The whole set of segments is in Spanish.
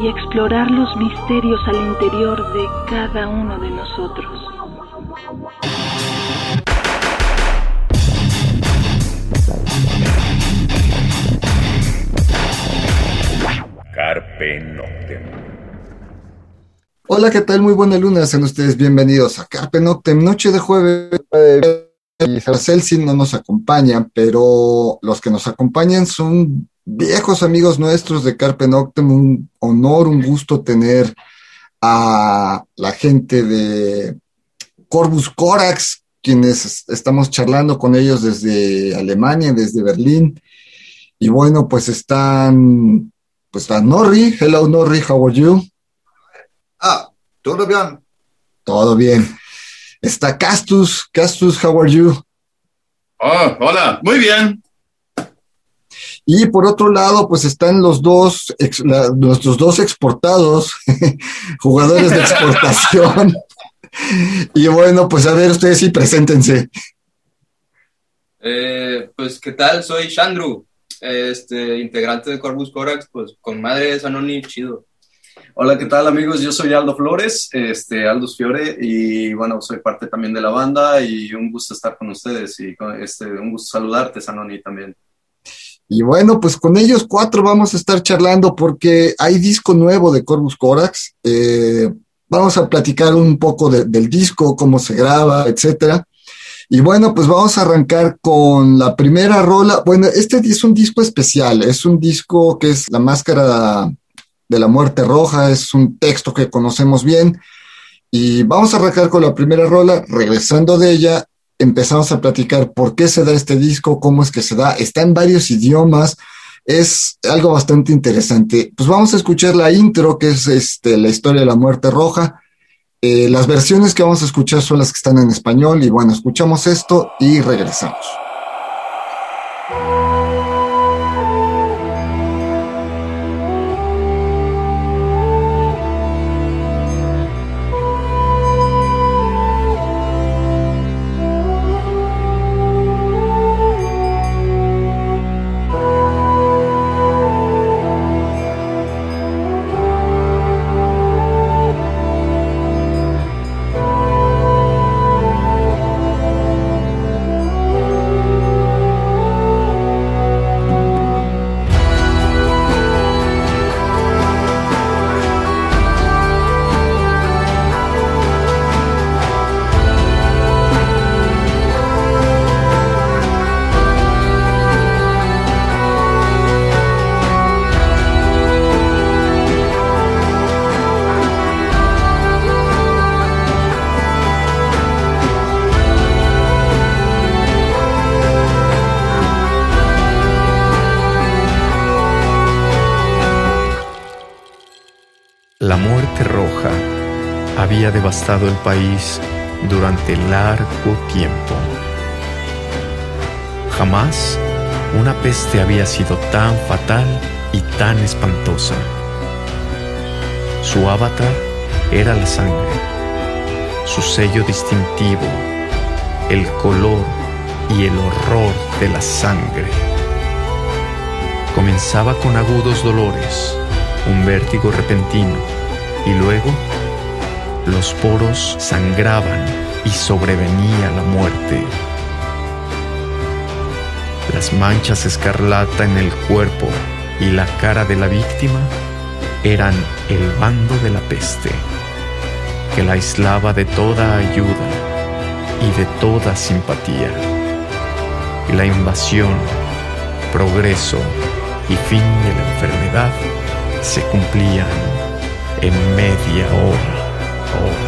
y explorar los misterios al interior de cada uno de nosotros. Carpe Noctem. Hola, ¿qué tal? Muy buena luna, sean ustedes bienvenidos a Carpe Noctem, noche de jueves. Y Celsin no nos acompaña, pero los que nos acompañan son viejos amigos nuestros de Carpe Noctem, un honor, un gusto tener a la gente de Corbus Corax, quienes estamos charlando con ellos desde Alemania, desde Berlín. Y bueno, pues están, pues está Norri. Hello Norri, how are you? Ah, todo bien. Todo bien. Está Castus. Castus, how are you? Oh, hola, muy bien. Y por otro lado, pues están los dos, nuestros dos exportados, jugadores de exportación. y bueno, pues a ver, ustedes sí, preséntense. Eh, pues, ¿qué tal? Soy Shandru, este, integrante de Corvus Corax, pues con madre Sanoni, chido. Hola, ¿qué tal amigos? Yo soy Aldo Flores, este, Aldus Fiore, y bueno, soy parte también de la banda y un gusto estar con ustedes y este, un gusto saludarte, Sanoni, también. Y bueno, pues con ellos cuatro vamos a estar charlando porque hay disco nuevo de Corvus Corax. Eh, vamos a platicar un poco del disco, cómo se graba, etcétera. Y bueno, pues vamos a arrancar con la primera rola. Bueno, este es un disco especial, es un disco que es La Máscara de la Muerte Roja, es un texto que conocemos bien. Y vamos a arrancar con la primera rola, regresando de ella, empezamos a platicar por qué se da este disco, cómo es que se da, está en varios idiomas, es algo bastante interesante. Pues vamos a escuchar la intro, que es este, la historia de la muerte roja. Eh, las versiones que vamos a escuchar son las que están en español y bueno, escuchamos esto y regresamos. Devastado el país durante largo tiempo. Jamás una peste había sido tan fatal y tan espantosa. Su avatar era la sangre, su sello distintivo, el color y el horror de la sangre. Comenzaba con agudos dolores, un vértigo repentino y luego los poros sangraban y sobrevenía la muerte. Las manchas escarlata en el cuerpo y la cara de la víctima eran el bando de la peste, que la aislaba de toda ayuda y de toda simpatía. La invasión, progreso y fin de la enfermedad se cumplían en media hora.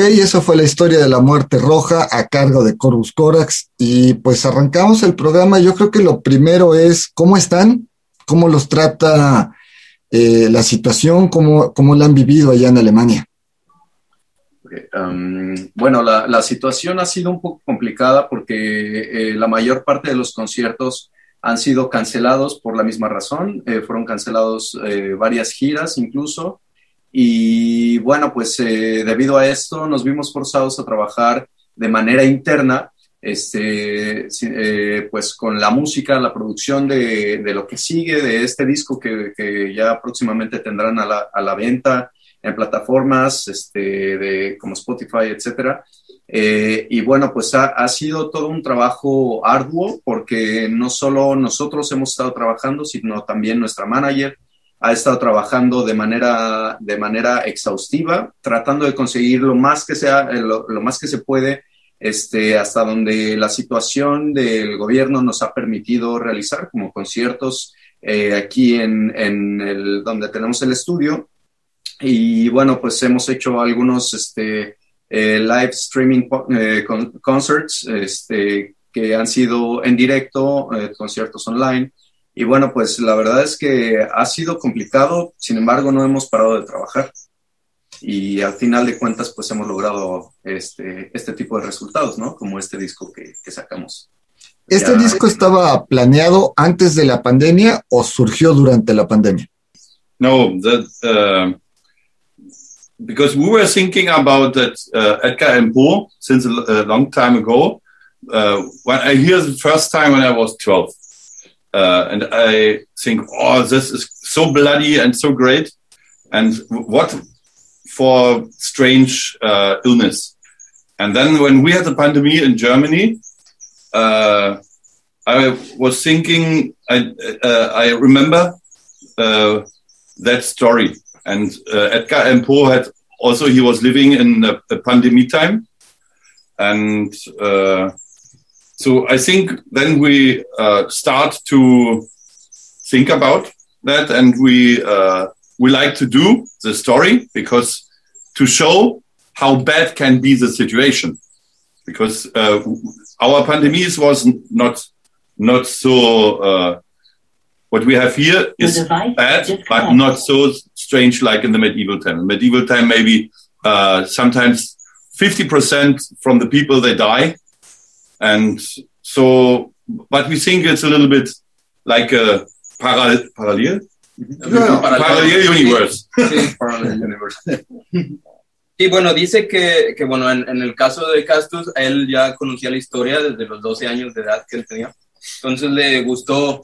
Ok, eso fue la historia de la muerte roja a cargo de Corvus Corax y pues arrancamos el programa. Yo creo que lo primero es cómo están, cómo los trata eh, la situación, cómo, cómo la han vivido allá en Alemania. Um, bueno, la, situación ha sido un poco complicada porque eh, la mayor parte de los conciertos han sido cancelados por la misma razón. Eh, fueron cancelados varias giras incluso. Y bueno, pues eh, debido a esto nos vimos forzados a trabajar de manera interna, este, eh, pues con la música, la producción de, de, lo que sigue de este disco que, que ya próximamente tendrán a la, a la, venta en plataformas este, de, como Spotify, etcétera. Eh, y bueno, pues ha, ha, sido todo un trabajo arduo porque no solo nosotros hemos estado trabajando, sino también nuestra manager, ha estado trabajando de manera, de manera exhaustiva, tratando de conseguir lo más que, sea, eh, lo, más que se puede, este, hasta donde la situación del gobierno nos ha permitido realizar, como conciertos eh, aquí en, en el, donde tenemos el estudio. Y bueno, pues hemos hecho algunos este, eh, live streaming concerts este, que han sido en directo, conciertos online y bueno, pues la verdad es que ha sido complicado, sin embargo no hemos parado de trabajar. Y al final de cuentas, pues hemos logrado este, este tipo de resultados, ¿no? Como este disco que, que sacamos. ¿Este disco estaba planeado antes de la pandemia o surgió durante la pandemia? No, that, uh, because we were thinking about that uh, Edgar Allan Poe since a, long time ago. Uh, when I hear the first time when I was 12. Uh, and I think, oh, this is so bloody and so great. And what for strange uh, illness. And then when we had the pandemic in Germany, uh, I was thinking, I, uh, I remember uh, that story. And uh, Edgar Allan Poe had also, he was living in a, a pandemic time. And so I think then we uh, start to think about that, and we uh, we like to do the story because to show how bad can be the situation, because uh, our pandemic was not not so. Uh, what we have here is bad, but not so strange like in the medieval time. In medieval time, maybe uh, sometimes 50% from the people they die and so, but we think it's a little bit like a parallel, parallel, yeah, parallel universe. Sí, parallel universe. Y bueno, dice que, que bueno, en, en, el caso de Castus, él ya conocía la historia desde los 12 años de edad que él tenía. Entonces le gustó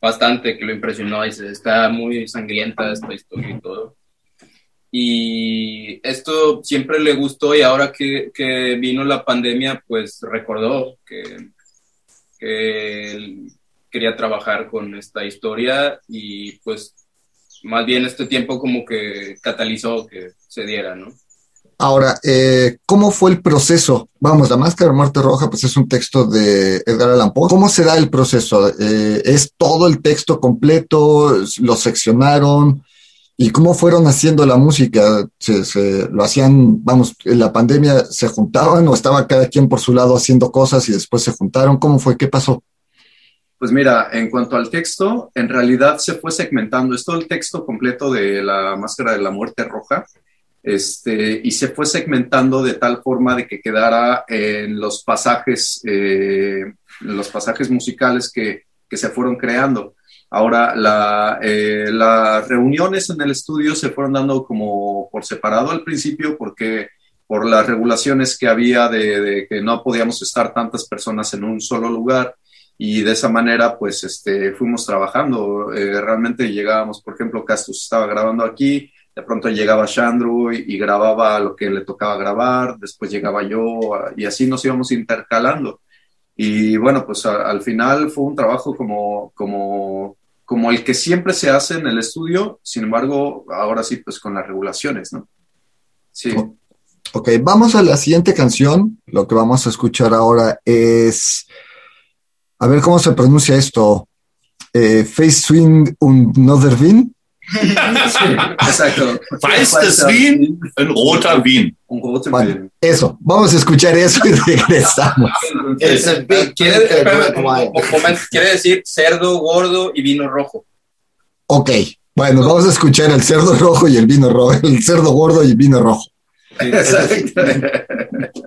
bastante, que lo impresionó. Dice, está muy sangrienta esta historia y todo. Y esto siempre le gustó y ahora que, que vino la pandemia, pues recordó que, que él quería trabajar con esta historia y pues más bien este tiempo como que catalizó que se diera, ¿no? Ahora, eh, ¿cómo fue el proceso? Vamos, La Máscara de Muerte Roja, pues es un texto de Edgar Allan Poe. ¿Cómo se da el proceso? Eh, ¿Es todo el texto completo? ¿Lo seccionaron? ¿Y cómo fueron haciendo la música? ¿Se, lo hacían, vamos, en la pandemia se juntaban o estaba cada quien por su lado haciendo cosas y después se juntaron? ¿Cómo fue? ¿Qué pasó? Pues mira, en cuanto al texto, en realidad se fue segmentando. Es todo el texto completo de la Máscara de la Muerte Roja. Este, y se fue segmentando de tal forma de que quedara en los pasajes, eh, los pasajes musicales que, que se fueron creando. Ahora, la, eh, las reuniones en el estudio se fueron dando como por separado al principio porque por las regulaciones que había de, que no podíamos estar tantas personas en un solo lugar y de esa manera pues este, fuimos trabajando. Eh, realmente llegábamos, por ejemplo, Castus estaba grabando aquí, de pronto llegaba Shandru y, grababa lo que le tocaba grabar, después llegaba yo y así nos íbamos intercalando. Y bueno, pues al final fue un trabajo como, como como el que siempre se hace en el estudio, sin embargo, ahora sí, pues con las regulaciones, ¿no? Sí. Ok, vamos a la siguiente canción. Lo que vamos a escuchar ahora es, a ver cómo se pronuncia esto, eh, Face Swing und Nodervin. Exacto. Weißes Wien, ein roter Wien. Un roter Bueno, eso, vamos a escuchar eso y regresamos. Quiere decir cerdo gordo y vino rojo. Ok, bueno, vamos a escuchar el cerdo rojo y el vino rojo, el cerdo gordo y el vino rojo. Exacto.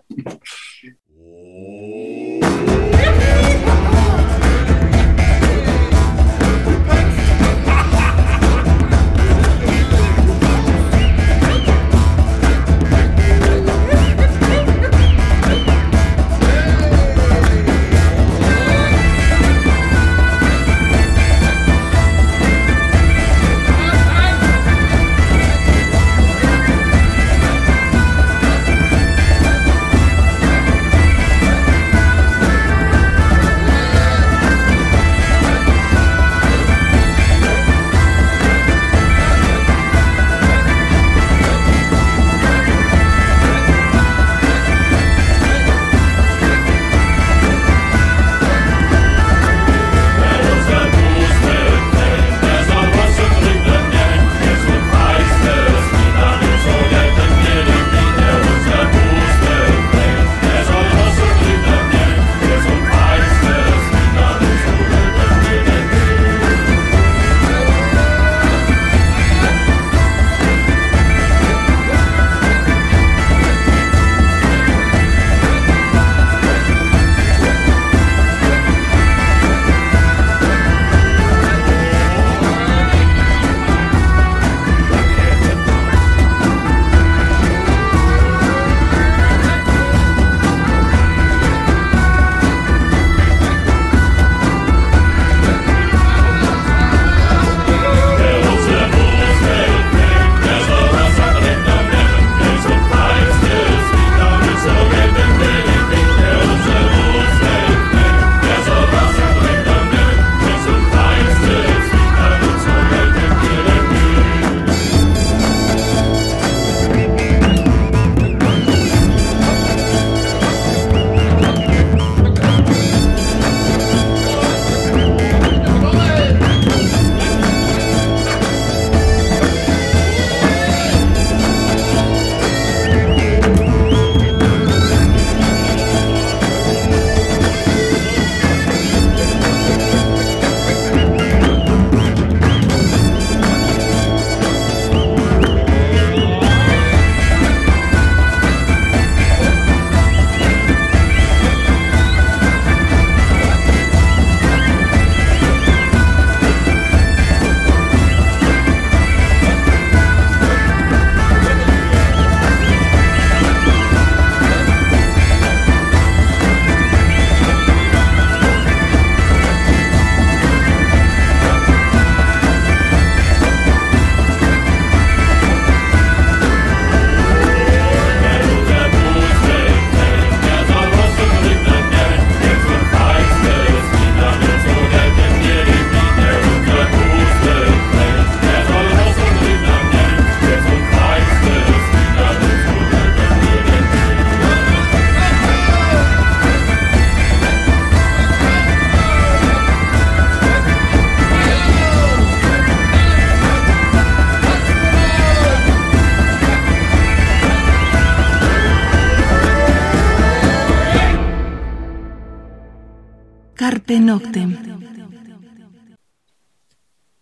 Carpe Noctem.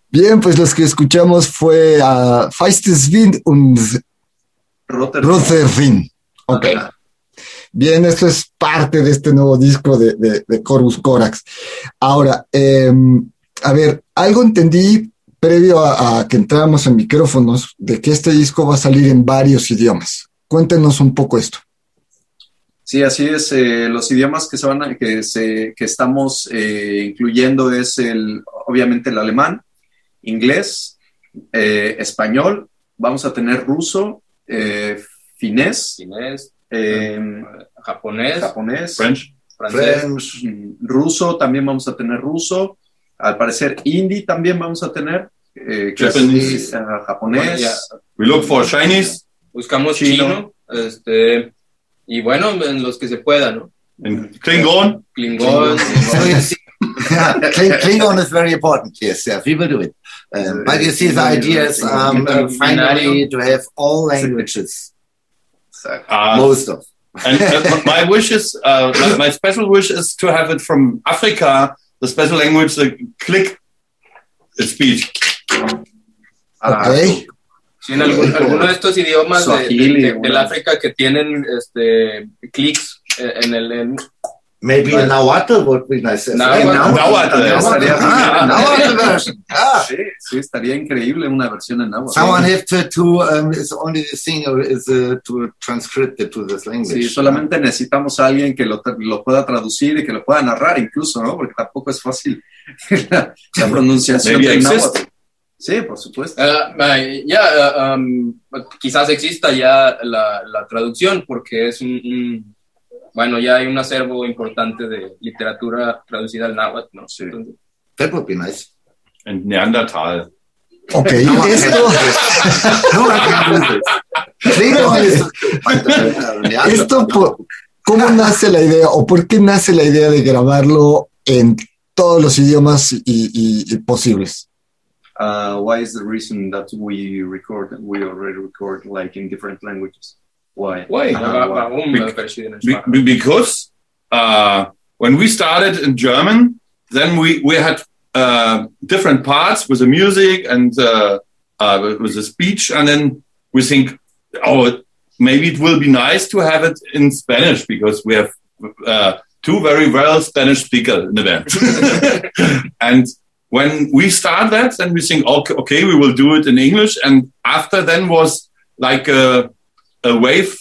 Bien, pues los que escuchamos fue a Feistes Wind und Rotter. Ruther Wind. Ok. Bien, esto es parte de este nuevo disco de, de, de Corvus Corax. Ahora, eh, a ver, algo entendí previo a, a que entráramos en micrófonos de que este disco va a salir en varios idiomas. Cuéntenos un poco esto. Sí, así es. eh, los idiomas que, se van a- que, se, que estamos eh, incluyendo es el, obviamente el alemán, inglés, eh, español, vamos a tener ruso, eh, finés, eh, japonés, japonés, French. francés, French, ruso, también vamos a tener ruso, al parecer hindi también vamos a tener, eh, que es, Japanese. eh, japonés. We look for Chinese buscamos Chino. chino, este, y bueno, en los que se pueda, ¿no? and Klingon. Klingon, So you see- Yeah, Kling- Klingon is very important. Yes, yeah, we will do it. Um, but you see, the idea is um, uh, finally to have all languages. Uh, Most of. and uh, my wish is, uh, my, my special wish is to have it from Africa, the special language, the click speech. Ok. Sí, en algún- alguno de estos idiomas de, Swahili, de- de- del África que tienen este, clics eh, en el... en- Maybe in Nahuatl would be nice. Nahuatl. Nahuatl, Ah. Nahuatl. Ah. Sí, sí, estaría increíble una versión en náhuatl. Someone have to, to um, it's only the thing is uh, to transcript it to this language. Sí, solamente necesitamos a alguien que lo, tra- lo pueda traducir y que lo pueda narrar incluso, ¿no? Porque tampoco es fácil la, la pronunciación exist. náhuatl. Sí, por supuesto. Ah, ya, ah, um, quizás exista ya la, la traducción porque es un, un- Bueno, ya hay un acervo importante de literatura traducida al náhuatl, ¿no? Sí. Entonces, That would be nice. And Neanderthal. Ok, esto, por- ¿cómo nace la idea o por qué nace la idea de grabarlo en todos los idiomas y, y- y posibles? Uh, why is the reason that we record, we already record like in different languages? Why? Why? Uh, why? Be- verschiedene Be- because uh, when we started in German, then we, we had uh, different parts with the music and uh, uh, with the speech, and then we think, oh, maybe it will be nice to have it in Spanish because we have uh, two very well Spanish speakers in the band. and when we start that, then we think, okay, okay, we will do it in English. And after then was like a, a wave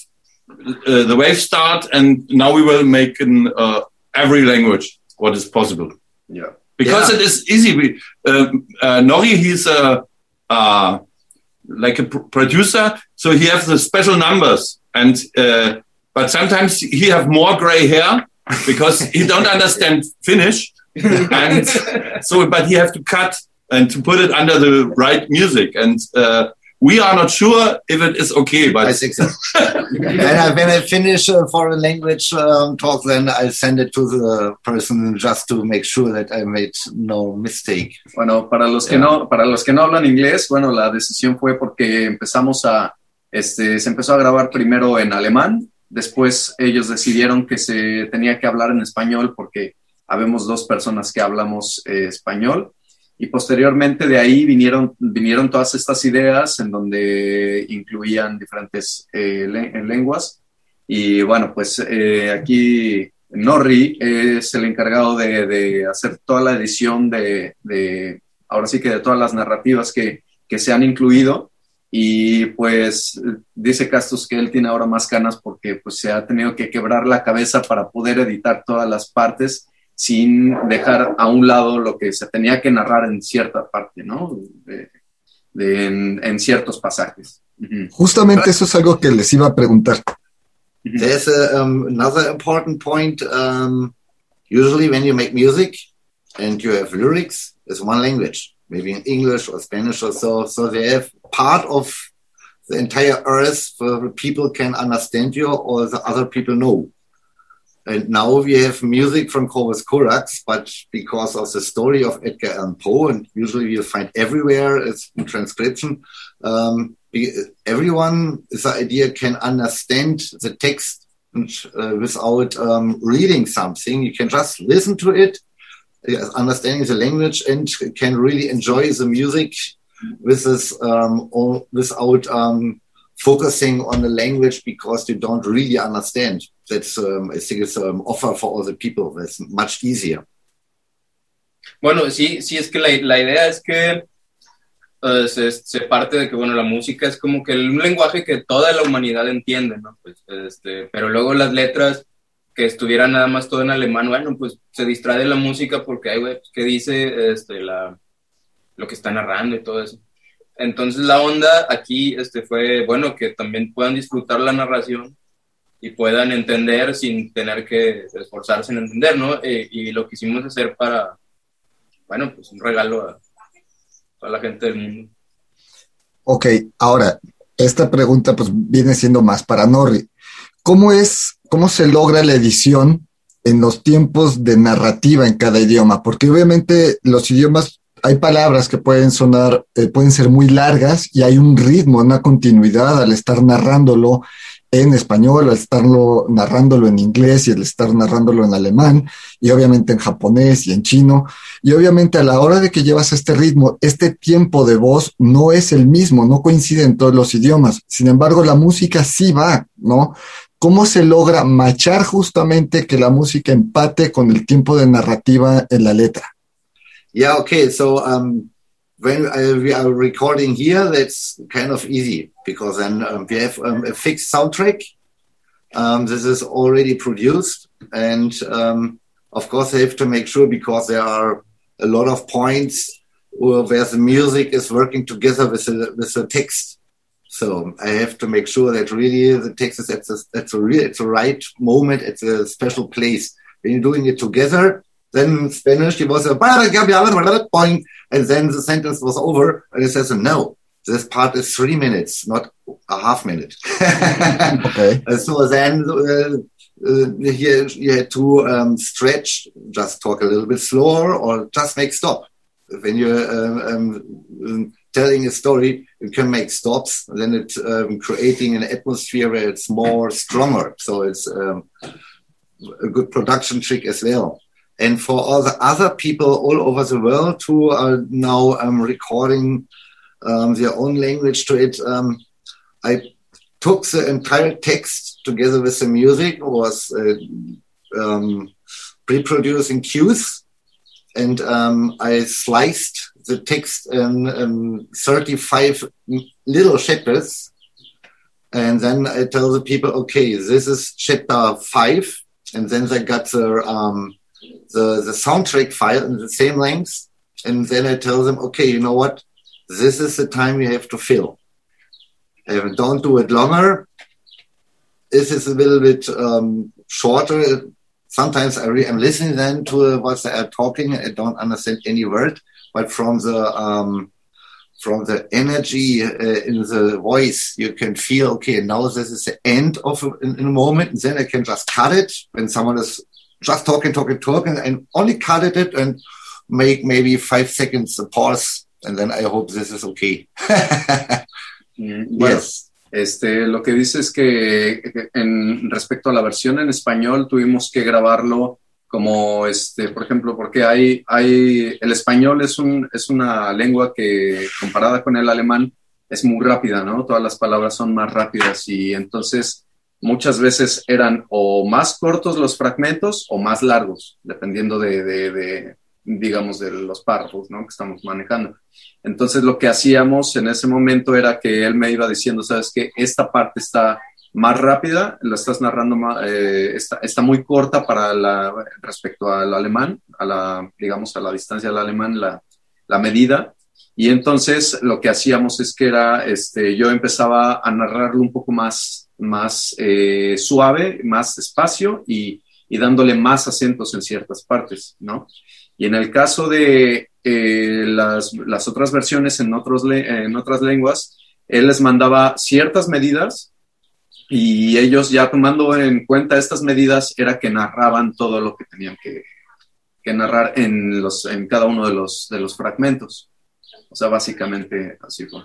uh, the wave start, and now we will make in uh, every language what is possible Yeah. because Yeah. it is easy. We, um, uh, Nori, he's a uh, like a pr- producer, so he has the special numbers, and uh, but sometimes he have more gray hair because he don't understand Finnish, and so but he have to cut and to put it under the right music, and uh, we are not sure if it is okay, but I think so. and I, when I finish a foreign language um, talk, then I send it to the person just to make sure that I made no mistake. Bueno, para los que no, para los que no hablan inglés, bueno, la decisión fue porque empezamos a, este, se empezó a grabar primero en alemán, después ellos decidieron que se tenía que hablar en español porque habemos dos personas que hablamos eh, español y posteriormente de ahí vinieron, vinieron todas estas ideas en donde incluían diferentes eh, le- lenguas y bueno, pues eh, aquí Norri es el encargado de, de hacer toda la edición de, de, ahora sí que de todas las narrativas que, que se han incluido. Y pues dice Castos que él tiene ahora más ganas porque pues se ha tenido que quebrar la cabeza para poder editar todas las partes sin dejar a un lado lo que se tenía que narrar en cierta parte, ¿no? De, de- en, en ciertos pasajes. Justamente eso es algo que les iba a preguntar. There's a, um, another important point. Um, usually, when you make music and you have lyrics, it's one language, maybe in English or Spanish or so. So they have part of the entire earth where people can understand you or the other people know. And now we have music from Corvus Corax, but because of the story of Edgar Allan Poe, and usually you find everywhere, it's in transcription, um, everyone, the idea can understand the text and, uh, without um, reading something. You can just listen to it, understanding the language, and can really enjoy the music with this, um, without um, focusing on the language because you don't really understand. That's, um, it's an offer for all people. That's much easier. Bueno, sí, sí, es que la, la idea es que eh, se, parte de que, bueno, la música es como que un lenguaje que toda la humanidad entiende, ¿no? Pues, este, pero luego las letras que estuvieran nada más todo en alemán, bueno, pues se distrae de la música porque, ay, güey, pues, ¿qué dice este, la, lo que está narrando y todo eso? Entonces la onda aquí este, fue, bueno, que también puedan disfrutar la narración y puedan entender sin tener que esforzarse en entender, ¿no? Eh, y lo quisimos hacer para, bueno, pues un regalo a toda la gente del mundo. Ok, ahora, esta pregunta pues viene siendo más para Norri. ¿Cómo es, cómo se logra la edición en los tiempos de narrativa en cada idioma? Porque obviamente los idiomas hay palabras que pueden sonar, eh, pueden ser muy largas y hay un ritmo, una continuidad al estar narrándolo en español, al estarlo narrándolo en inglés y al estar narrándolo en alemán y obviamente en japonés y en chino. Y obviamente a la hora de que llevas este ritmo, este tiempo de voz no es el mismo, no coincide en todos los idiomas. Sin embargo, la música sí va, ¿no? ¿Cómo se logra machar justamente que la música empate con el tiempo de narrativa en la letra? Yeah, okay. So um, when uh, we are recording here, that's kind of easy because then um, we have um, a fixed soundtrack. Um, this is already produced, and um, of course, I have to make sure because there are a lot of points where the music is working together with the, with the text. So I have to make sure that really the text is at the, at the real, at the right moment, at the special place. When you're doing it together, then in Spanish, he was a point, and then the sentence was over, and he says, no, this part is three minutes, not a half minute. okay. so then uh, uh, here you had to um, stretch, just talk a little bit slower, or just make stop. When you're um, um, telling a story, you can make stops, and then it's um, creating an atmosphere where it's more stronger. So it's um, a good production trick as well and for all the other people all over the world who are now um, recording um, their own language to it. Um, I took the entire text together with the music, was uh, um, pre-producing cues, and um, I sliced the text in 35 little chapters. And then I tell the people, okay, this is chapter five. And then they got the um, the, the soundtrack file in the same length. And then I tell them, okay, you know what? This is the time you have to fill. And don't do it longer. This is a little bit um, shorter. Sometimes I am listening then to what they are talking. I don't understand any word, but from the um, from the energy uh, in the voice, you can feel okay. Now this is the end of in, in a moment, and then I can just cut it when someone is just talking, talking, talking, and only cut it and make maybe five seconds pause, and then I hope this is okay. Mm, bueno, yes. este, lo que dice es que en respecto a la versión en español tuvimos que grabarlo como, este, por ejemplo, porque hay, hay, el español es, un, es una lengua que comparada con el alemán es muy rápida, ¿no? Todas las palabras son más rápidas y entonces muchas veces eran o más cortos los fragmentos o más largos, dependiendo de, digamos, de los párrafos ¿no? que estamos manejando. Entonces lo que hacíamos en ese momento era que él me iba diciendo, sabes que esta parte está más rápida, lo estás narrando, eh, está, muy corta para la, respecto al alemán, a la, digamos, a la distancia del alemán, la, la medida. Y entonces lo que hacíamos es que era, este, yo empezaba a narrarlo un poco más más eh, suave, más espacio y, y, dándole más acentos en ciertas partes, ¿no? Y en el caso de eh, las, las, otras versiones en, otros en otras lenguas, él les mandaba ciertas medidas y ellos ya tomando en cuenta estas medidas era que narraban todo lo que tenían que, que narrar en, los, en cada uno de los, de los fragmentos. O sea, básicamente así fue.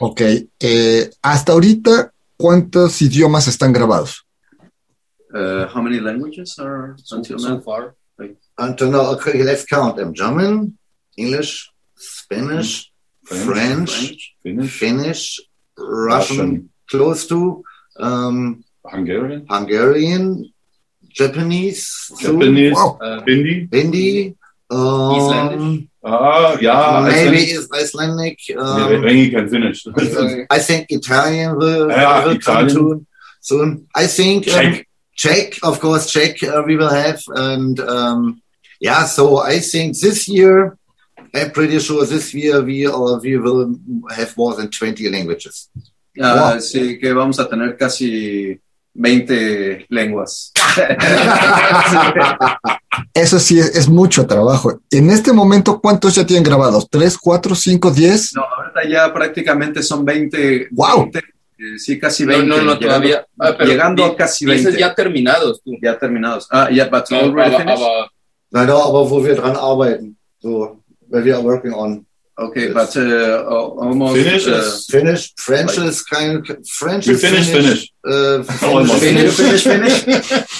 Ok, eh, hasta ahorita, ¿cuántos idiomas están grabados? Uh, how many languages are until so, now? far? Until now, okay, let's count them. German, English, Spanish, French, French, French Finnish, Finnish, Russian, Russian, close to um, Hungarian, Hungarian, Japanese, Japanese, wow. uh, Hindi, Hindi, um, Icelandic. Ah, yeah. Maybe is Icelandic. Um, Maybe can finish. I think Italian will, yeah, will Italian. come soon. I think Czech. Um, Czech, of course, Czech uh, we will have, and um, yeah. So I think this year, I'm pretty sure this year we or we will have more than 20 languages. Uh, wow. Sí, que vamos a tener casi 20 lenguas. Eso sí, es, es, mucho trabajo. En este momento, ¿cuántos ya tienen grabados? ¿Tres, cuatro, cinco, diez? No, ahorita ya prácticamente son 20. ¡Wow! 20, eh, sí, casi 20. No, no, no llegando, todavía. Ah, llegando a casi 20. ya terminados, tú. Ya terminados. Ah, ya, but no, already aber? Aber, no, no, aber wo wir dran arbeiten. So, where we are working on. Okay, but uh, almost Finnish uh, is- Finnish, French Like- is kind of French. We is finish, finish. Uh, Almost. Finish, finish, finish.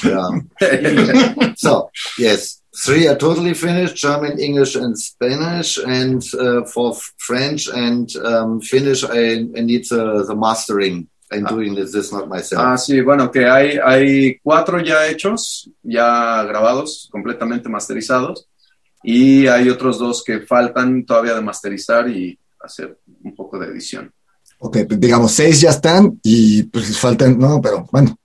Yeah. so yes, three are totally finished: German, English, and Spanish. And uh, for French and um, Finnish, I, I need the, the mastering. I'm doing this, this not myself. Ah, sí, bueno, que hay, hay cuatro ya hechos, ya grabados, completamente masterizados, y hay otros dos que faltan todavía de masterizar y hacer un poco de edición. Ok, pues, digamos, seis ya están y pues faltan, no, pero bueno,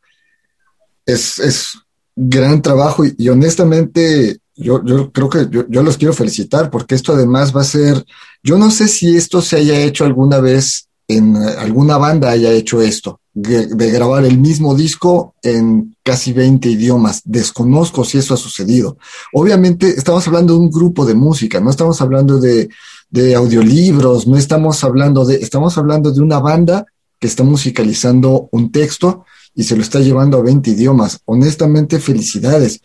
es, es gran trabajo y, y honestamente yo, yo creo que yo, yo los quiero felicitar porque esto además va a ser, yo no sé si esto se haya hecho alguna vez en eh, alguna banda haya hecho esto, de, grabar el mismo disco en casi 20 idiomas. Desconozco si eso ha sucedido. Obviamente estamos hablando de un grupo de música, no estamos hablando de, de audiolibros, no estamos hablando de, estamos hablando de una banda que está musicalizando un texto y se lo está llevando a 20 idiomas. Honestamente, felicidades.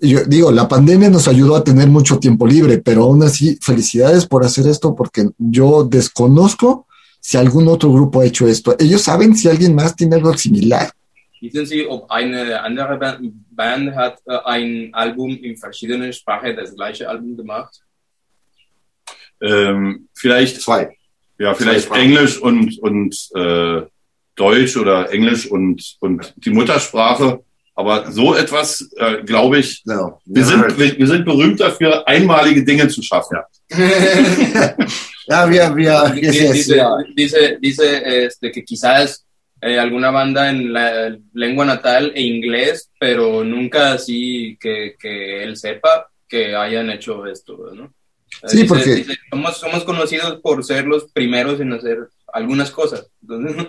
Yo digo, la pandemia nos ayudó a tener mucho tiempo libre, pero aún así, felicidades por hacer esto porque yo desconozco si algún otro grupo ha hecho esto. Ellos saben si alguien más tiene algo similar. Wissen Sie, ob eine andere Ba- Band hat äh, ein Album in verschiedenen Sprachen das gleiche Album gemacht? Ähm, vielleicht, Zwei. ja, vielleicht Sprachen. Englisch und, und äh, Deutsch oder Englisch und, und die Muttersprache. Aber so etwas, äh, glaube ich, No. wir sind, wir, wir sind berühmt dafür, einmalige Dinge zu schaffen. ja, wir, wir, yes, Dice, yes, dice, dice, dice, este, que quizás eh, alguna banda en la lengua natal e inglés, pero nunca así que, que él sepa que hayan hecho esto, ¿no? Sí, dice- porque- dice, somos, somos conocidos por ser los primeros en hacer algunas cosas. Entonces,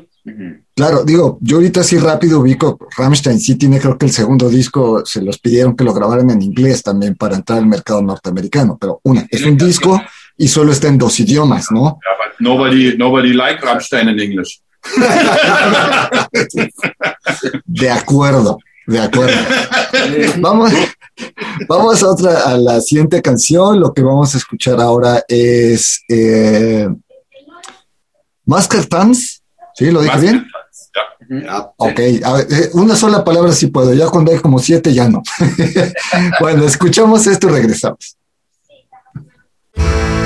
Claro, digo, yo ahorita sí rápido ubico, Rammstein sí tiene creo que el segundo disco, se los pidieron que lo grabaran en inglés también para entrar al mercado norteamericano, pero una, es un disco y solo está en dos idiomas, ¿no? But nobody, nobody like Rammstein in English. De acuerdo, de acuerdo. Vamos, vamos a otra, a la siguiente canción. Lo que vamos a escuchar ahora es eh, Masker Tans. ¿Sí? ¿Lo dije Masker bien? Ja. Ok, a ver, eh, una sola palabra sí puedo, ya cuando hay como siete ya no. bueno, escuchamos esto y regresamos. Thank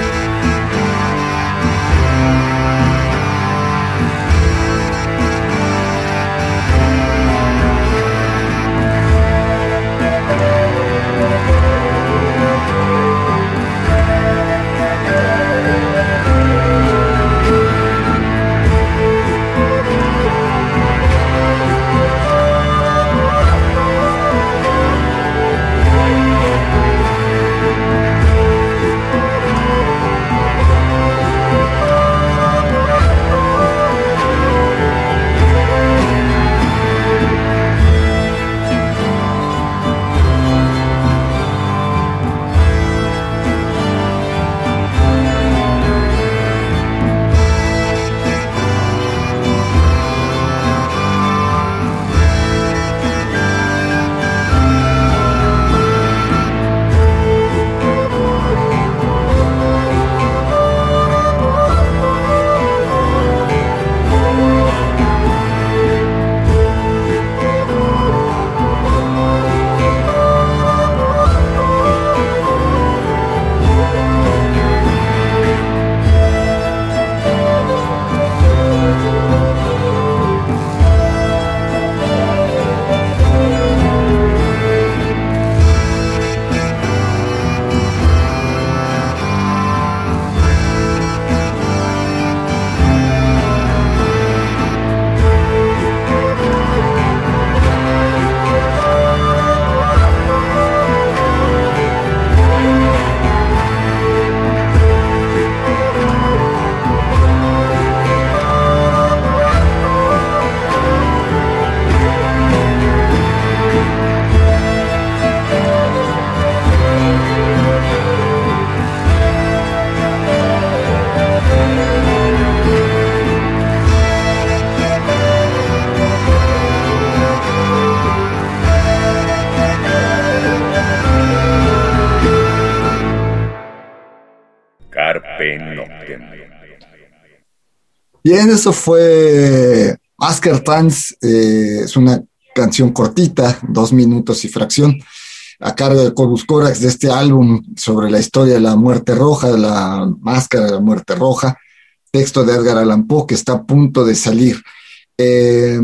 Bien, eso fue Asker Trans, eh, es una canción cortita, dos minutos y fracción, a cargo de Corvus Corax de este álbum sobre la historia de la muerte roja, de la máscara de la muerte roja, texto de Edgar Allan Poe que está a punto de salir. Eh,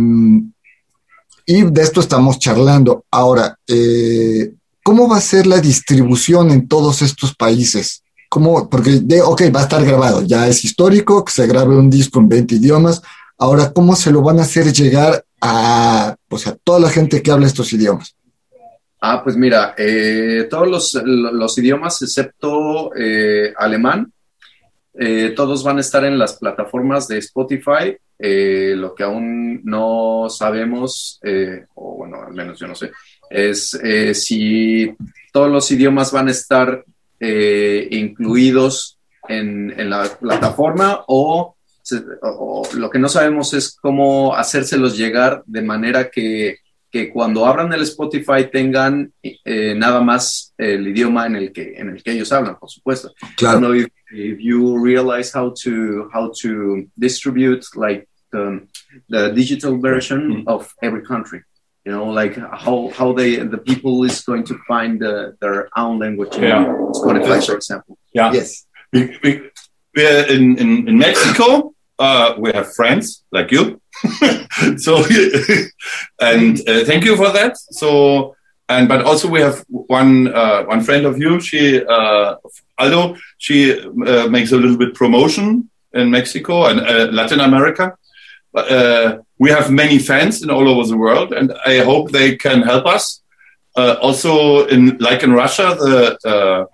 y de esto estamos charlando. Ahora, eh, ¿cómo va a ser la distribución en todos estos países? ¿Cómo? Porque, de, ok, va a estar grabado, ya es histórico que se grabe un disco en 20 idiomas. Ahora, ¿cómo se lo van a hacer llegar a, pues, a toda la gente que habla estos idiomas? Ah, pues mira, eh, todos los, los, idiomas excepto eh, alemán, eh, todos van a estar en las plataformas de Spotify. Lo que aún no sabemos, o bueno, al menos yo no sé, es si todos los idiomas van a estar eh, incluidos en, en, la plataforma o, o, lo que no sabemos es cómo hacérselos llegar de manera que, que cuando abran el Spotify tengan eh, nada más el idioma en el que en el que ellos hablan, por supuesto. Claro. know if, if you realize how to how to distribute like the, the digital version of every country you know like how how they the people is going to find the, their own language in Yeah. Spotify for example Yeah. Yes. We, we, we're in, in, in Mexico. Uh, we have friends like you. so, and uh, thank you for that. So, and but also we have one uh, one friend of you. She uh, Aldo. She uh, makes a little bit promotion in Mexico and uh, Latin America. But, uh, we have many fans in all over the world, and I hope they can help us. Uh, also, in like in Russia, the uh,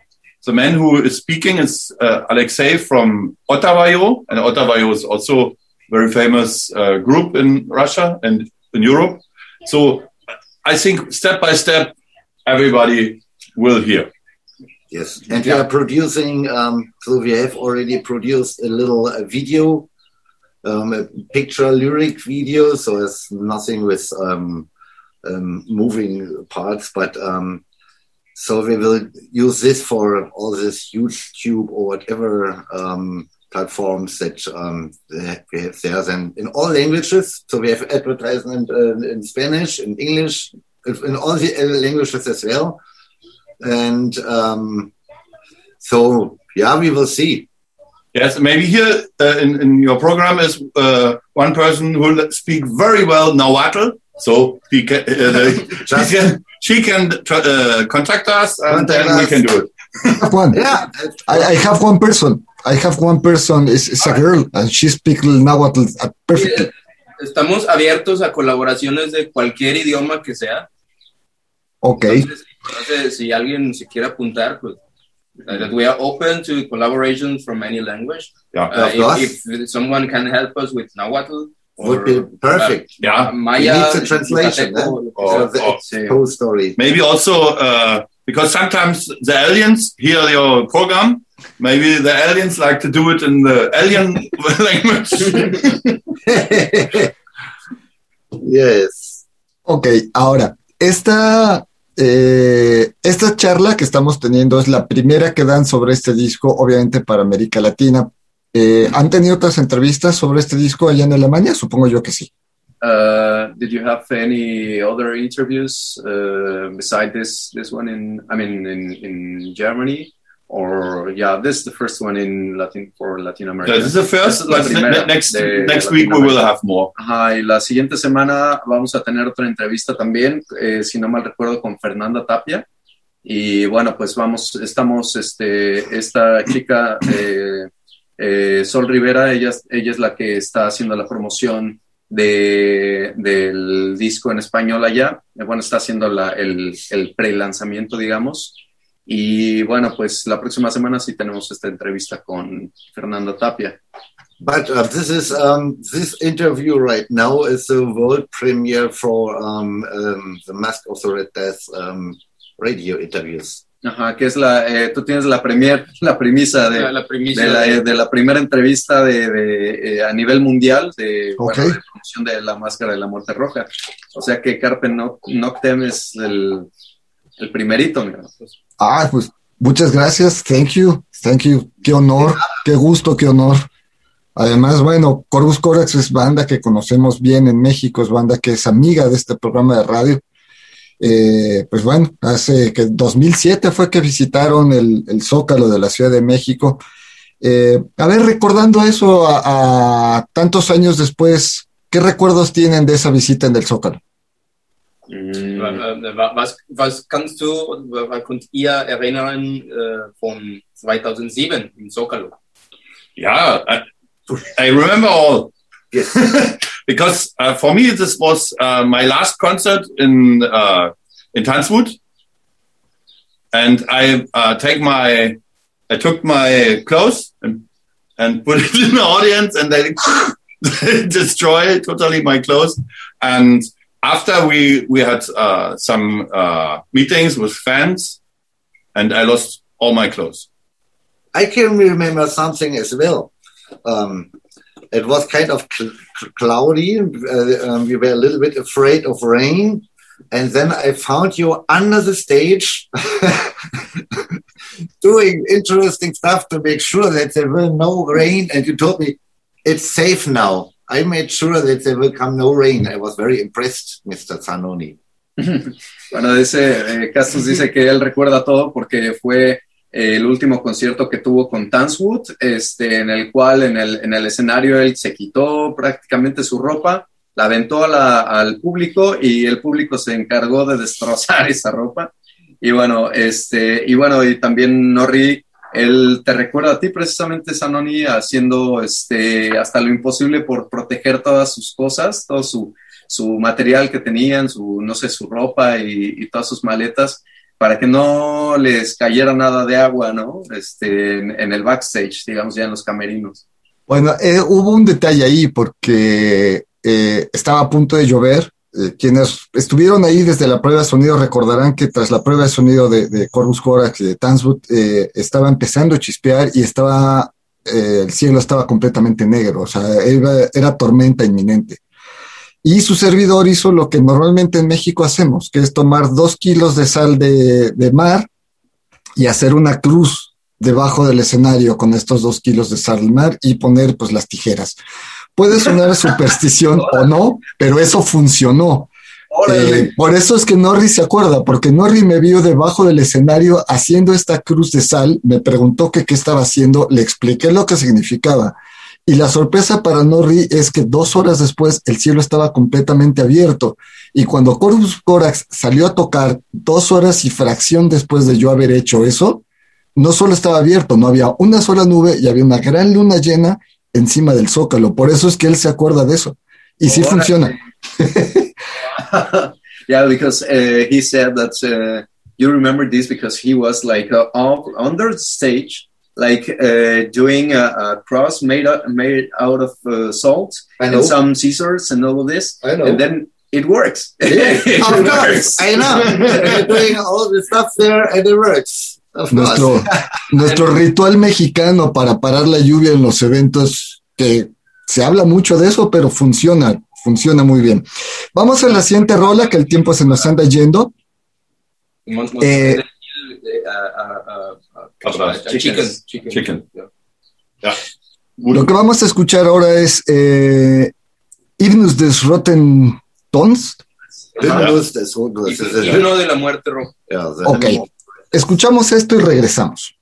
the man who is speaking is uh, Alexei from Otavayo, and Otavayo is also a very famous uh, group in Russia and in Europe. So I think step by step, everybody will hear. Yes, and we are producing. Um, so we have already produced a little uh, video, um, picture lyric video. So it's nothing with um, um, moving parts, but um, so we will use this for all this YouTube or whatever um, platforms that um, we have there. And in all languages, so we have advertisement uh, in Spanish, in English, in all the languages as well. And um, so, yeah, we will see. Yes, maybe here uh, in, in your program is uh, one person who speak very well Nahuatl. So he can, uh, she can, she can uh, contact us and Contact then we can do it. I have one. Yeah, I, I have one person. I have one person. It's, it's a girl, and she speaks Nahuatl uh, perfectly. Estamos abiertos a colaboraciones de cualquier idioma que sea. Okay. Entonces, entonces, si alguien se quiere apuntar, pues uh, that we are open to collaborations from any language. Yeah. Uh, if, if someone can help us with Nahuatl or would be perfect. Yeah. uh, Maya, We need the translation, Yucateco, Oh, So the. Whole story. Maybe also uh, because sometimes the aliens hear your program. Maybe the aliens like to do it in the alien language. yes. Ok, ahora, esta, eh, esta charla que estamos teniendo es la primera que dan sobre este disco, obviamente para América Latina. Eh, ¿Han tenido otras entrevistas sobre este disco allá en Alemania? Supongo yo que sí. Uh, did you have any other interviews uh, beside this this one in I mean in, in Germany or yeah this is the first one in Latin for Latin America. this is the first. Like, primera ne- next de next week we will have more. Ajá, y la siguiente semana vamos a tener otra entrevista también, eh, si no mal recuerdo, con Fernanda Tapia. Y bueno, pues vamos, estamos, este, esta chica, eh, eh, Sol Rivera, ella, ella es la que está haciendo la promoción de, del disco en español allá. Eh, Bueno, está haciendo la, el, el pre-lanzamiento, digamos. Y bueno, pues la próxima semana sí tenemos esta entrevista con Fernanda Tapia. But uh, this is um, this interview right now is the world premiere for um, um, the Mask of the Red Death um, radio interviews. Ajá, que es la, eh, tú tienes la premier, la premisa de, la, la de, la, de- de la primera entrevista de, de, eh, a nivel mundial de, Ok. bueno, de promoción de la máscara de la muerte roja. O sea que Carpe Noc- Noctem es el, el primerito. mira. Ah, pues muchas gracias. Thank you. Thank you. Qué honor, qué gusto, qué honor. Además, bueno, Corvus Corax es banda que conocemos bien en México, es banda que es amiga de este programa de radio. Eh, pues bueno, hace que 2007 fue que visitaron el, Zócalo de la Ciudad de México. Eh, a ver, recordando eso a, tantos años después, ¿qué recuerdos tienen de esa visita en el Zócalo? Mm. Was, was kannst du, was könnt ihr erinnern äh, von 2007 im Zócalo? Yeah, I, I remember all. Yes. because uh, for me this was uh, my last concert in uh, in Tanzwood, and I uh, take my I took my clothes and and put it in the audience, and they destroy totally my clothes. And after we we had uh, some uh, meetings with fans, and I lost all my clothes. I can remember something as well. Um, it was kind of cl cloudy. Uh, um, we were a little bit afraid of rain. And then I found you under the stage doing interesting stuff to make sure that there will no rain. And you told me it's safe now. I made sure that there will come no rain. I was very impressed, Mr. Zanoni. bueno, dice, eh, Castus dice que él recuerda todo porque fue el último concierto que tuvo con Tanswood, este, en el cual en el, en el escenario él se quitó prácticamente su ropa, la aventó al público y el público se encargó de destrozar esa ropa. Y bueno, este, y bueno, y también Norri, él te recuerda a ti precisamente, Sanoni, haciendo este, hasta lo imposible por proteger todas sus cosas, todo su, su material que tenían, su, no sé, su ropa y, y todas sus maletas para que no les cayera nada de agua, ¿no? Este, en, el backstage, digamos, ya en los camerinos. Bueno, eh, hubo un detalle ahí porque eh, estaba a punto de llover. Eh, quienes estuvieron ahí desde la prueba de sonido recordarán que tras la prueba de sonido de, de Corvus Corax de Tanswood estaba empezando a chispear y estaba el cielo estaba completamente negro, o sea, era tormenta inminente. Y su servidor hizo lo que normalmente en México hacemos, que es tomar dos kilos de sal de, mar y hacer una cruz debajo del escenario con estos dos kilos de sal de mar y poner pues las tijeras. Puede sonar superstición o no, pero eso funcionó. Eh, por eso es que Norri se acuerda, porque Norri me vio debajo del escenario haciendo esta cruz de sal, me preguntó que qué estaba haciendo, le expliqué lo que significaba y la sorpresa para Norri es que dos horas después el cielo estaba completamente abierto. Y cuando Corvus Corax salió a tocar dos horas y fracción después de yo haber hecho eso, no solo estaba abierto, no había una sola nube y había una gran luna llena encima del zócalo. Por eso es que él se acuerda de eso. Y sí funciona. yeah, because uh, he said that uh, you remember this because he was like uh, under the stage like uh, doing a, a, cross made out, made out of uh, salt and some scissors and all of this. And then it works. Yeah, it works. I know. Doing all the stuff there and it works. nuestro, nuestro ritual mexicano para parar la lluvia en los eventos, que se habla mucho de eso, pero funciona, funciona muy bien. Vamos a la siguiente rola, que el tiempo se nos anda yendo. Eh, chicken. Chicken. Lo que vamos a escuchar ahora es eh, des Rotten Tons. Himno de la muerte roja. Ok, escuchamos esto y regresamos.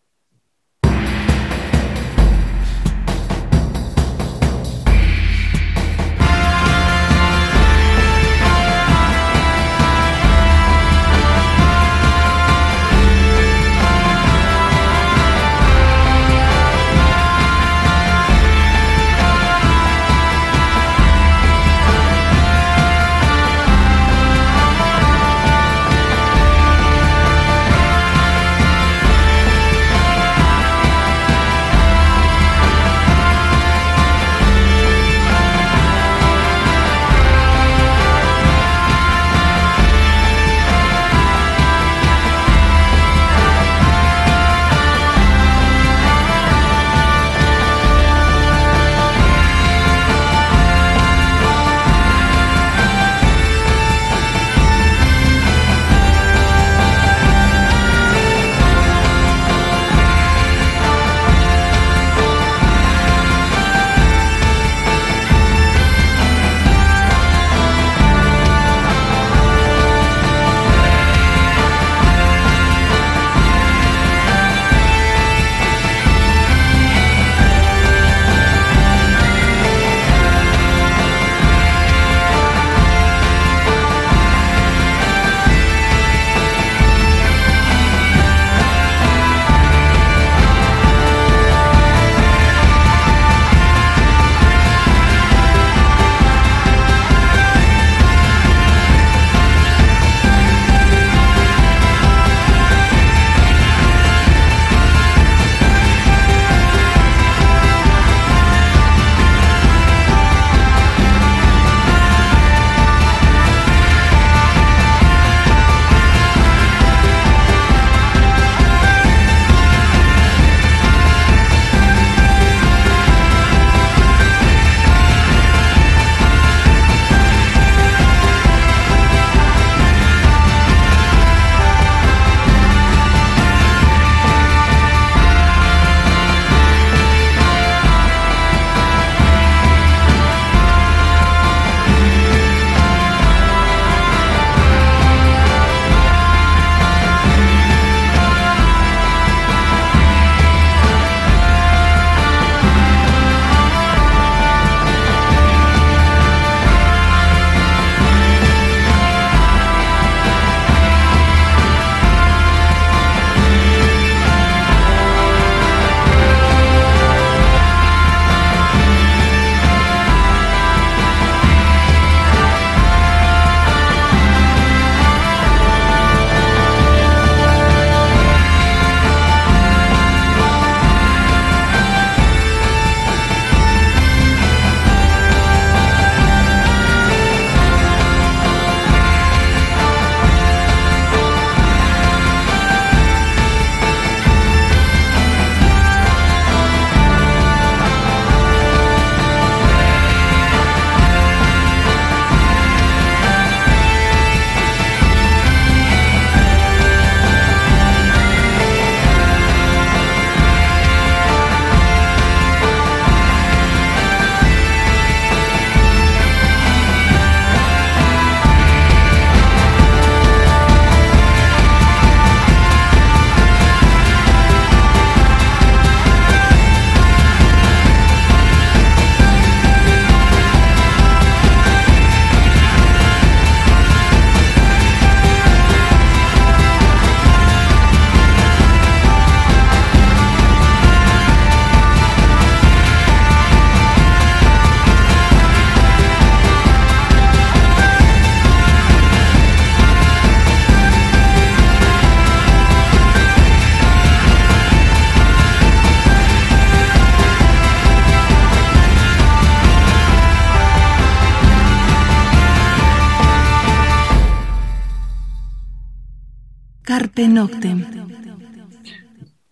Carpe Noctem.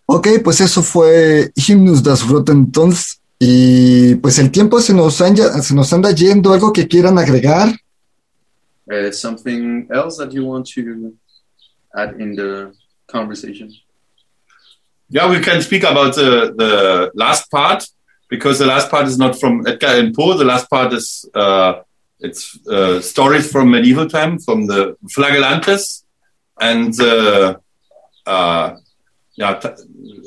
Ok, pues eso fue Hymnus das Rotten Tons. Y pues el tiempo se nos, anda, se nos anda yendo. ¿Algo que quieran agregar? Uh, something else that you want to add in the conversation? Yeah, we can speak about the, the last part because the last part is not from Edgar Allan Poe. The last part is uh, it's uh, stories from medieval time, from the Flagellantes, and uh, uh, t-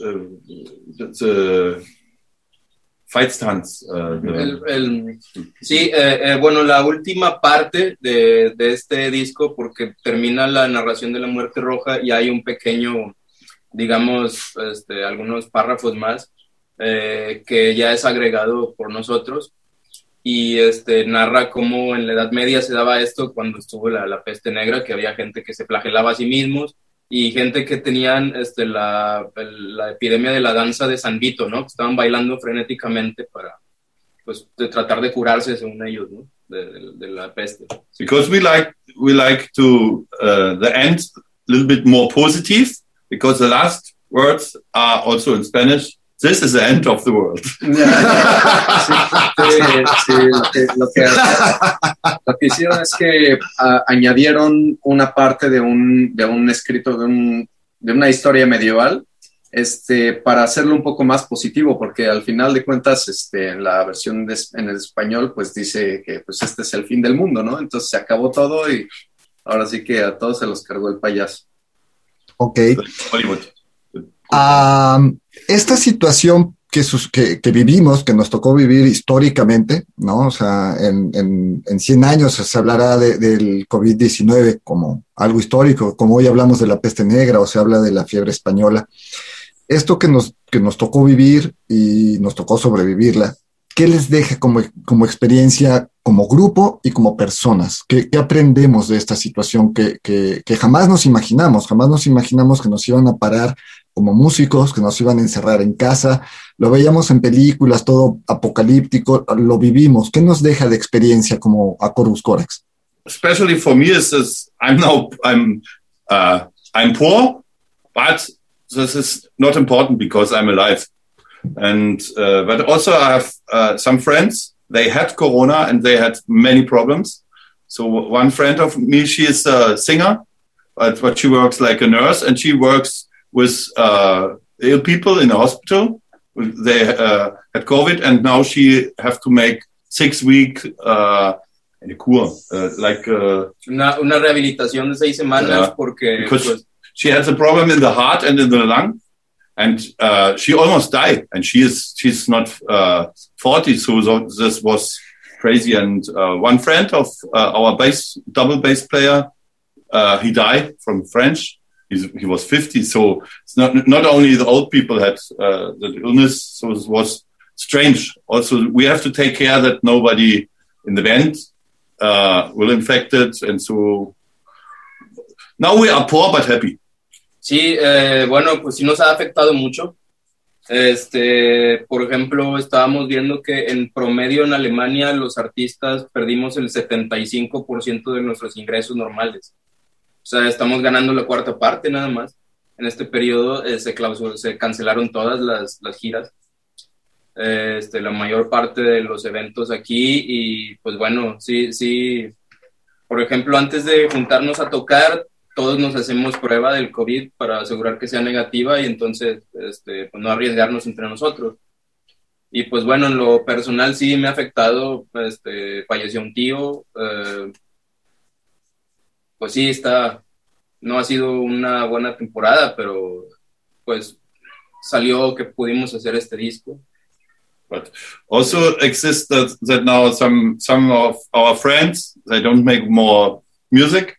uh, the fight. Uh, the- El- el- sí, eh, eh, bueno, la última parte de, de este disco, porque termina la narración de la muerte roja y hay un pequeño, digamos, este, algunos párrafos más eh, que ya es agregado por nosotros y este, narra cómo en la Edad Media se daba esto cuando estuvo la, la peste negra, que había gente que se flagelaba a sí mismos y gente que tenían este, la, la epidemia de la danza de San Vito, ¿no? Que estaban bailando frenéticamente para pues, de tratar de curarse, según ellos, ¿no? De, de- de la peste. because we like we like to uh, the end a little bit more positive because the last words are also in Spanish. This is the end of the world. Sí, sí, lo, que, lo, que, lo que hicieron es que ah, añadieron una parte de un, de un escrito, de, un, de una historia medieval, este, para hacerlo un poco más positivo, porque al final de cuentas, este, en la versión de- en el español, pues dice que pues este es el fin del mundo, ¿no? Entonces se acabó todo y ahora sí que a todos se los cargó el payaso. Ok. Hollywood. Esta situación que, sus- que, que vivimos, que nos tocó vivir históricamente, ¿no? O sea, en, en, en 100 años se hablará de- del COVID-19 como algo histórico, como hoy hablamos de la peste negra o se habla de la fiebre española. Esto que nos, que nos tocó vivir y nos tocó sobrevivirla, ¿qué les deja como, como experiencia, como grupo y como personas? ¿Qué, qué aprendemos de esta situación que, que, que jamás nos imaginamos? Jamás nos imaginamos que nos iban a parar como músicos, que nos iban a encerrar en casa. Lo veíamos en películas, todo apocalíptico, lo vivimos. ¿Qué nos deja de experiencia como a Corvus Corax? especially for me is i'm now i'm uh, i'm poor but this is not important because i'm alive and uh, but also i have uh, some friends they had corona and they had many problems so one friend of me she is a singer but, but she works like a nurse and she works with uh, ill people in the hospital they uh, had covid and now she have to make six week uh, a cure, uh, like uh, Una, una rehabilitación de seis semanas porque because pues, she has a problem in the heart and in the lung, and uh, she almost died. And she is she's not uh, forty, so this was crazy. And uh, one friend of uh, our bass double bass player, uh, he died from French. He's, he was fifty, so it's not not only the old people had uh, the illness, so it was strange. Also, we have to take care that nobody in the band uh, will infect it, and so now we are poor but happy. Sí, eh, bueno, pues sí nos ha afectado mucho. Este, por ejemplo, estábamos viendo que en promedio en Alemania los artistas perdimos el 75% de nuestros ingresos normales. O sea, estamos ganando la cuarta parte nada más. En este periodo eh, se, clausuró- se cancelaron todas las, las giras. Este, la mayor parte de los eventos aquí y pues bueno, sí, sí. Por ejemplo, antes de juntarnos a tocar, todos nos hacemos prueba del COVID para asegurar que sea negativa y entonces este, pues no arriesgarnos entre nosotros. Y pues bueno, en lo personal sí me ha afectado, este, falleció un tío, eh, pues sí, está, no ha sido una buena temporada, pero pues salió que pudimos hacer este disco. But also exists that, that now some some of our friends they don't make more music.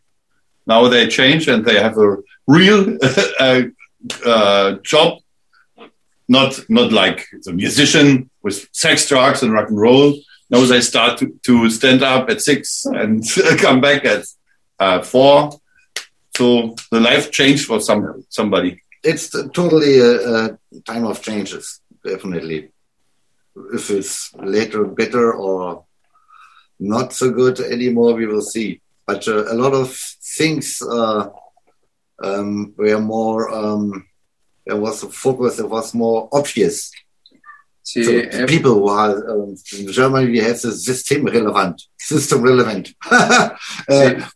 Now they change and they have a real uh, uh, job, not not like the musician with sex, drugs, and rock and roll. Now they start to, to stand up at six and come back at uh, four. So the life changed for some somebody. It's totally a, a time of changes, definitely. If it's later better or not so good anymore, we will see. But uh, a lot of things uh, um, were more, um, there was a focus It was more obvious. So people who are, um, in Germany, we have the system relevant, system relevant. uh,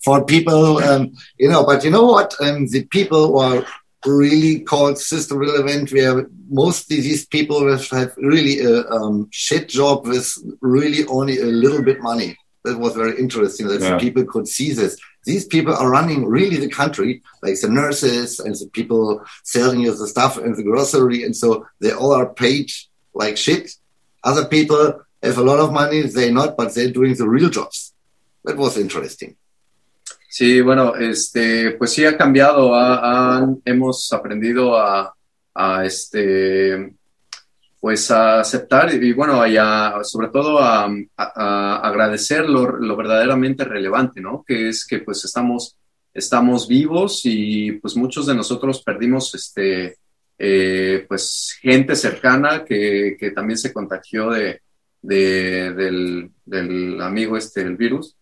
For people, um, you know, but you know what? Um, the people who are really called system relevant, where mostly these people have have really a um, shit job with really only a little bit money. That was very interesting that Yeah. people could see this. These people are running really the country, like the nurses and the people selling you the stuff in the grocery. And so they all are paid like shit. Other people have a lot of money, they not, but they're doing the real jobs. That was interesting. Sí, bueno, este, pues sí ha cambiado, hemos aprendido a, este, pues a aceptar y bueno, y sobre todo a- a agradecer lo, lo verdaderamente relevante, ¿no? Que es que pues estamos, estamos vivos y pues muchos de nosotros perdimos, este, eh, pues gente cercana que, que también se contagió de, de- del, del amigo este, el virus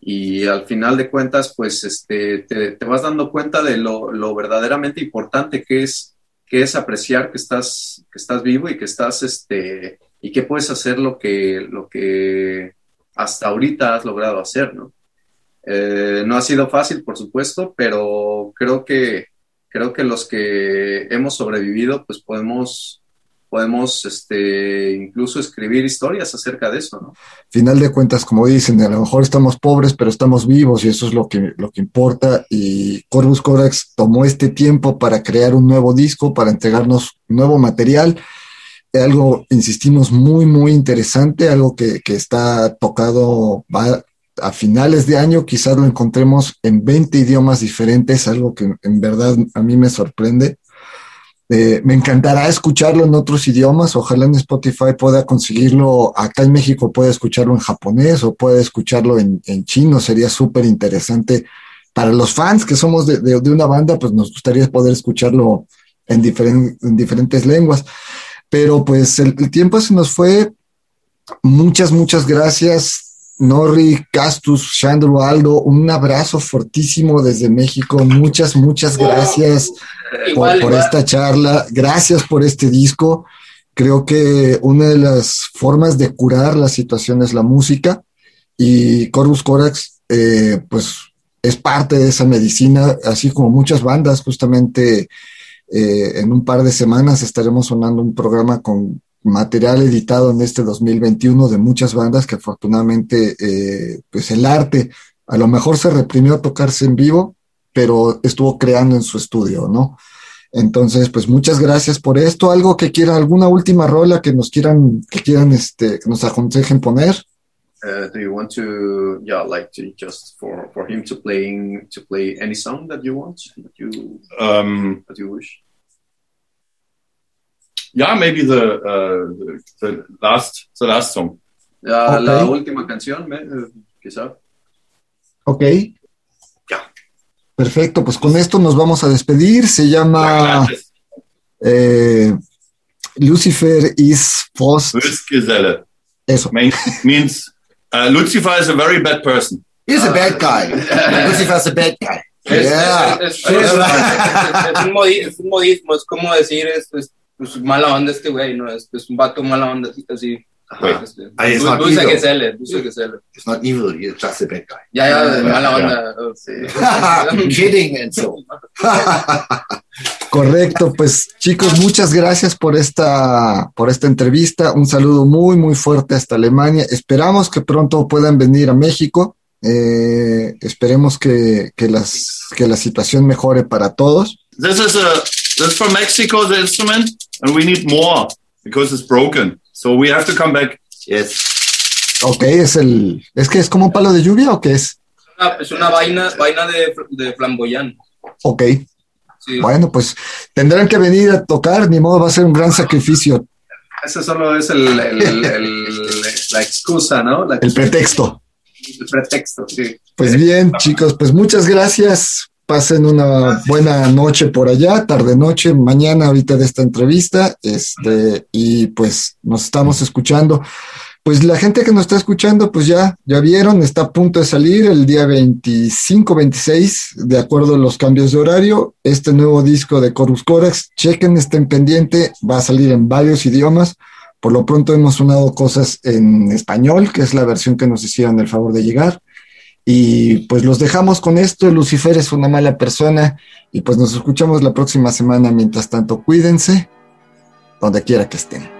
y al final de cuentas, pues este, te, te vas dando cuenta de lo, lo verdaderamente importante que es, que es apreciar que estás, que estás vivo y que estás, este, y que puedes hacer lo que, lo que hasta ahorita has logrado hacer, ¿no? Eh, no ha sido fácil, por supuesto, pero creo que, creo que los que hemos sobrevivido, pues podemos, podemos, este, incluso escribir historias acerca de eso, ¿no? final de cuentas, como dicen, a lo mejor estamos pobres, pero estamos vivos y eso es lo que, lo que importa. Y Corvus Corax tomó este tiempo para crear un nuevo disco, para entregarnos nuevo material. Algo, insistimos, muy, muy interesante, algo que, que está tocado va a finales de año, quizás lo encontremos en 20 idiomas diferentes, algo que en verdad a mí me sorprende. Eh, me encantará escucharlo en otros idiomas. Ojalá en Spotify pueda conseguirlo. Acá en México pueda escucharlo en japonés o pueda escucharlo en, chino. Sería súper interesante. Para los fans que somos de, de- una banda, pues nos gustaría poder escucharlo en, diferen- en diferentes lenguas. Pero pues el tiempo se nos fue. Muchas, muchas gracias. Norri, Castus, Shandro, Aldo, un abrazo fortísimo desde México. Muchas, muchas gracias por, esta charla. Gracias por este disco. Creo que una de las formas de curar la situación es la música y Corvus Corax, eh, pues es parte de esa medicina, así como muchas bandas. Justamente eh, en un par de semanas estaremos sonando un programa con material editado en este 2021 de muchas bandas que afortunadamente, eh, pues el arte a lo mejor se reprimió a tocarse en vivo, pero estuvo creando en su estudio, ¿no? Entonces, pues muchas gracias por esto. Algo que quieran, alguna última rola que nos quieran, que quieran, este, que nos aconsejen poner. Uh, do you want to, yeah, like to just for for him to playing to play any song that you want, that you Um, that you wish? Yeah, maybe the, uh, the the last the last song. La, Ok. la última canción, eh, quizá. Ok. Ya. Perfecto, pues con esto nos vamos a despedir. Se llama eh, Lucifer is. Bösgeselle Eso. Mean- means uh, Lucifer is a very bad person. He's a bad guy. Lucifer's a bad guy. Es, Yeah. es- es- es- es- es un modi- es un modismo, es como decir, es, es, es mala onda este güey, ¿no? Es, es un vato mala onda, así, así. Wait. Este, du- not evil. que dulce que sele. He's not evil, he's just a bad guy. Ya, ya, de Ya, mala onda. Sí. Kidding and so. Correcto, pues chicos, muchas gracias por esta, por esta entrevista. Un saludo muy, muy fuerte hasta Alemania. Esperamos que pronto puedan venir a México. Eh, esperemos que, que, las, que la situación mejore para todos. This is a this is from Mexico the instrument, and we need more because it's broken. So we have to come back. Yes. Ok, es el, es que es como un palo de lluvia o qué es? Es una vaina, vaina de, de flamboyán. Ok, Sí. bueno, pues tendrán que venir a tocar, ni modo, va a ser un gran sacrificio, Ese solo es el, el- el- la excusa, ¿no? La el pretexto. el pretexto, sí. Pues bien, chicos, pues muchas gracias. Pasen una buena noche por allá, tarde noche, mañana ahorita de esta entrevista, este, y pues nos estamos escuchando. pues la gente que nos está escuchando, pues ya, ya vieron, está a punto de salir el día 25, 26, de acuerdo a los cambios de horario, este nuevo disco de Corus Corax, chequen, estén pendiente, va a salir en varios idiomas, por lo pronto hemos sonado cosas en español, que es la versión que nos hicieron el favor de llegar, y pues los dejamos con esto, Lucifer es una mala persona, y pues nos escuchamos la próxima semana, mientras tanto, cuídense, donde quiera que estén.